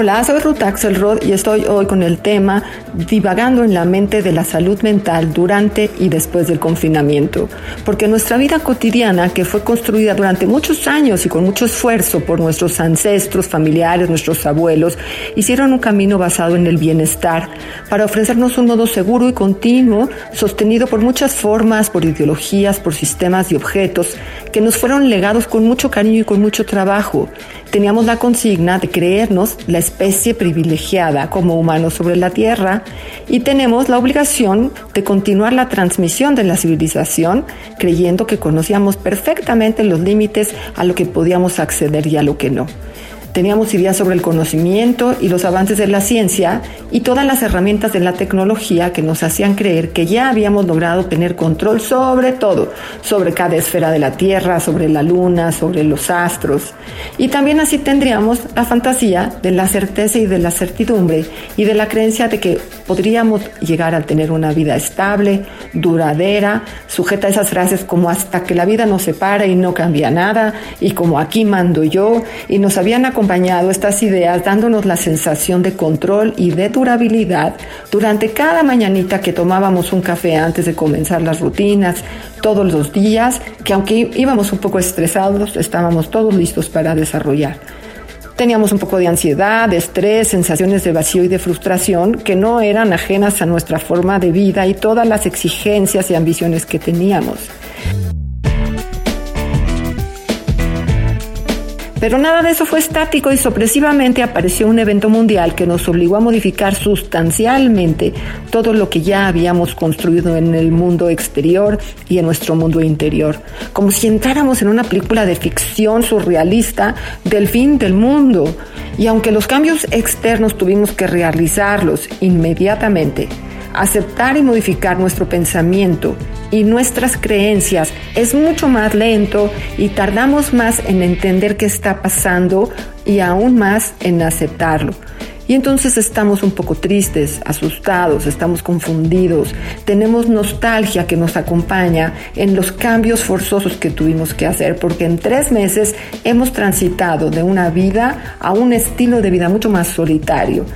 Hola, soy Ruth Axelrod y estoy hoy con el tema divagando en la mente de la salud mental durante y después del confinamiento. Porque nuestra vida cotidiana, que fue construida durante muchos años y con mucho esfuerzo por nuestros ancestros, familiares, nuestros abuelos, hicieron un camino basado en el bienestar para ofrecernos un modo seguro y continuo, sostenido por muchas formas, por ideologías, por sistemas y objetos que nos fueron legados con mucho cariño y con mucho trabajo teníamos la consigna de creernos la especie privilegiada como humanos sobre la Tierra y tenemos la obligación de continuar la transmisión de la civilización creyendo que conocíamos perfectamente los límites a lo que podíamos acceder y a lo que no. Teníamos ideas sobre el conocimiento y los avances de la ciencia y todas las herramientas de la tecnología que nos hacían creer que ya habíamos logrado tener control sobre todo, sobre cada esfera de la Tierra, sobre la Luna, sobre los astros. Y también así tendríamos la fantasía de la certeza y de la certidumbre y de la creencia de que podríamos llegar a tener una vida estable, duradera, sujeta a esas frases como hasta que la vida nos separa y no cambia nada y como aquí mando yo y nos habían acompañado estas ideas dándonos la sensación de control y de durabilidad durante cada mañanita que tomábamos un café antes de comenzar las rutinas, todos los días, que aunque íbamos un poco estresados, estábamos todos listos para desarrollar. Teníamos un poco de ansiedad, de estrés, sensaciones de vacío y de frustración que no eran ajenas a nuestra forma de vida y todas las exigencias y ambiciones que teníamos. Pero nada de eso fue estático y sorpresivamente apareció un evento mundial que nos obligó a modificar sustancialmente todo lo que ya habíamos construido en el mundo exterior y en nuestro mundo interior, como si entráramos en una película de ficción surrealista del fin del mundo. Y aunque los cambios externos tuvimos que realizarlos inmediatamente, aceptar y modificar nuestro pensamiento y nuestras creencias es mucho más lento y tardamos más en entender qué está pasando y aún más en aceptarlo. Y entonces estamos un poco tristes, asustados, estamos confundidos, tenemos nostalgia que nos acompaña en los cambios forzosos que tuvimos que hacer, porque en tres meses hemos transitado de una vida a un estilo de vida mucho más solitario.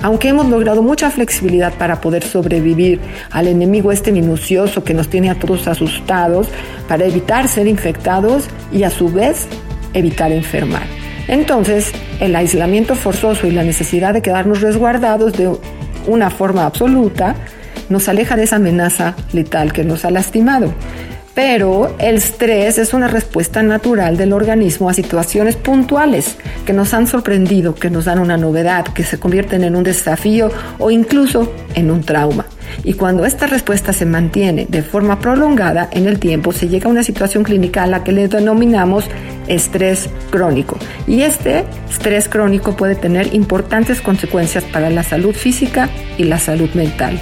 Aunque hemos logrado mucha flexibilidad para poder sobrevivir al enemigo este minucioso que nos tiene a todos asustados, para evitar ser infectados y a su vez evitar enfermar. Entonces, el aislamiento forzoso y la necesidad de quedarnos resguardados de una forma absoluta nos aleja de esa amenaza letal que nos ha lastimado. Pero el estrés es una respuesta natural del organismo a situaciones puntuales que nos han sorprendido, que nos dan una novedad, que se convierten en un desafío o incluso en un trauma. Y cuando esta respuesta se mantiene de forma prolongada en el tiempo, se llega a una situación clínica a la que le denominamos estrés crónico. Y este estrés crónico puede tener importantes consecuencias para la salud física y la salud mental.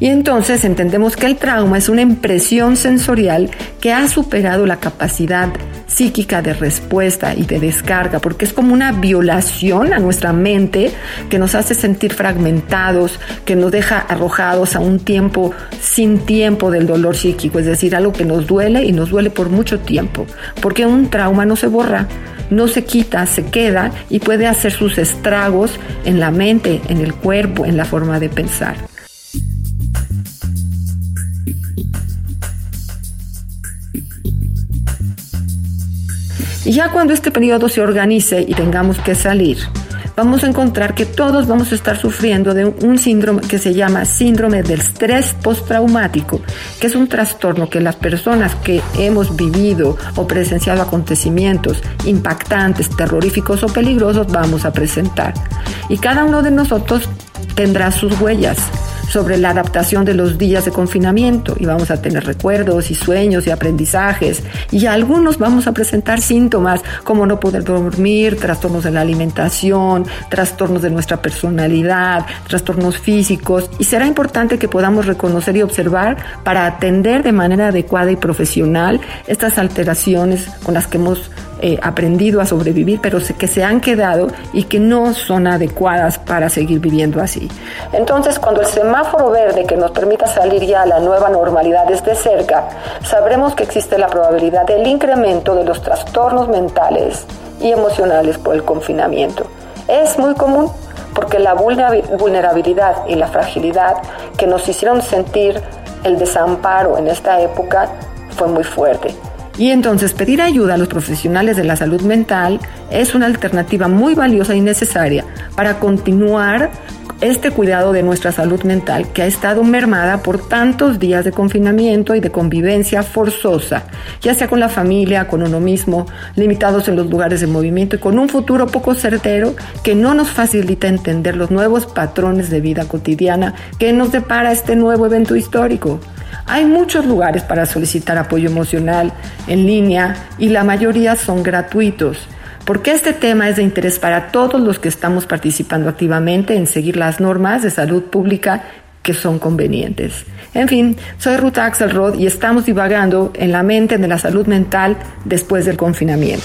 Y entonces entendemos que el trauma es una impresión sensorial que ha superado la capacidad psíquica de respuesta y de descarga, porque es como una violación a nuestra mente que nos hace sentir fragmentados, que nos deja arrojados a un tiempo sin tiempo del dolor psíquico, es decir, algo que nos duele y nos duele por mucho tiempo, porque un trauma no se borra, no se quita, se queda y puede hacer sus estragos en la mente, en el cuerpo, en la forma de pensar. Y ya cuando este periodo se organice y tengamos que salir, vamos a encontrar que todos vamos a estar sufriendo de un síndrome que se llama síndrome del estrés postraumático, que es un trastorno que las personas que hemos vivido o presenciado acontecimientos impactantes, terroríficos o peligrosos vamos a presentar. Y cada uno de nosotros tendrá sus huellas sobre la adaptación de los días de confinamiento. Y vamos a tener recuerdos y sueños y aprendizajes. Y algunos vamos a presentar síntomas como no poder dormir, trastornos de la alimentación, trastornos de nuestra personalidad, trastornos físicos. Y será importante que podamos reconocer y observar para atender de manera adecuada y profesional estas alteraciones con las que hemos eh, aprendido a sobrevivir, pero que se han quedado y que no son adecuadas para seguir viviendo así. Entonces, cuando el semáforo verde que nos permita salir ya a la nueva normalidad esté cerca, sabremos que existe la probabilidad del incremento de los trastornos mentales y emocionales por el confinamiento. Es muy común porque la vulnerabilidad y la fragilidad que nos hicieron sentir el desamparo en esta época fue muy fuerte. Y entonces pedir ayuda a los profesionales de la salud mental es una alternativa muy valiosa y necesaria para continuar este cuidado de nuestra salud mental que ha estado mermada por tantos días de confinamiento y de convivencia forzosa, ya sea con la familia, con uno mismo, limitados en los lugares de movimiento y con un futuro poco certero que no nos facilita entender los nuevos patrones de vida cotidiana que nos depara este nuevo evento histórico. Hay muchos lugares para solicitar apoyo emocional en línea y la mayoría son gratuitos, porque este tema es de interés para todos los que estamos participando activamente en seguir las normas de salud pública que son convenientes. En fin, soy Ruta Axelrod y estamos divagando en la mente de la salud mental después del confinamiento.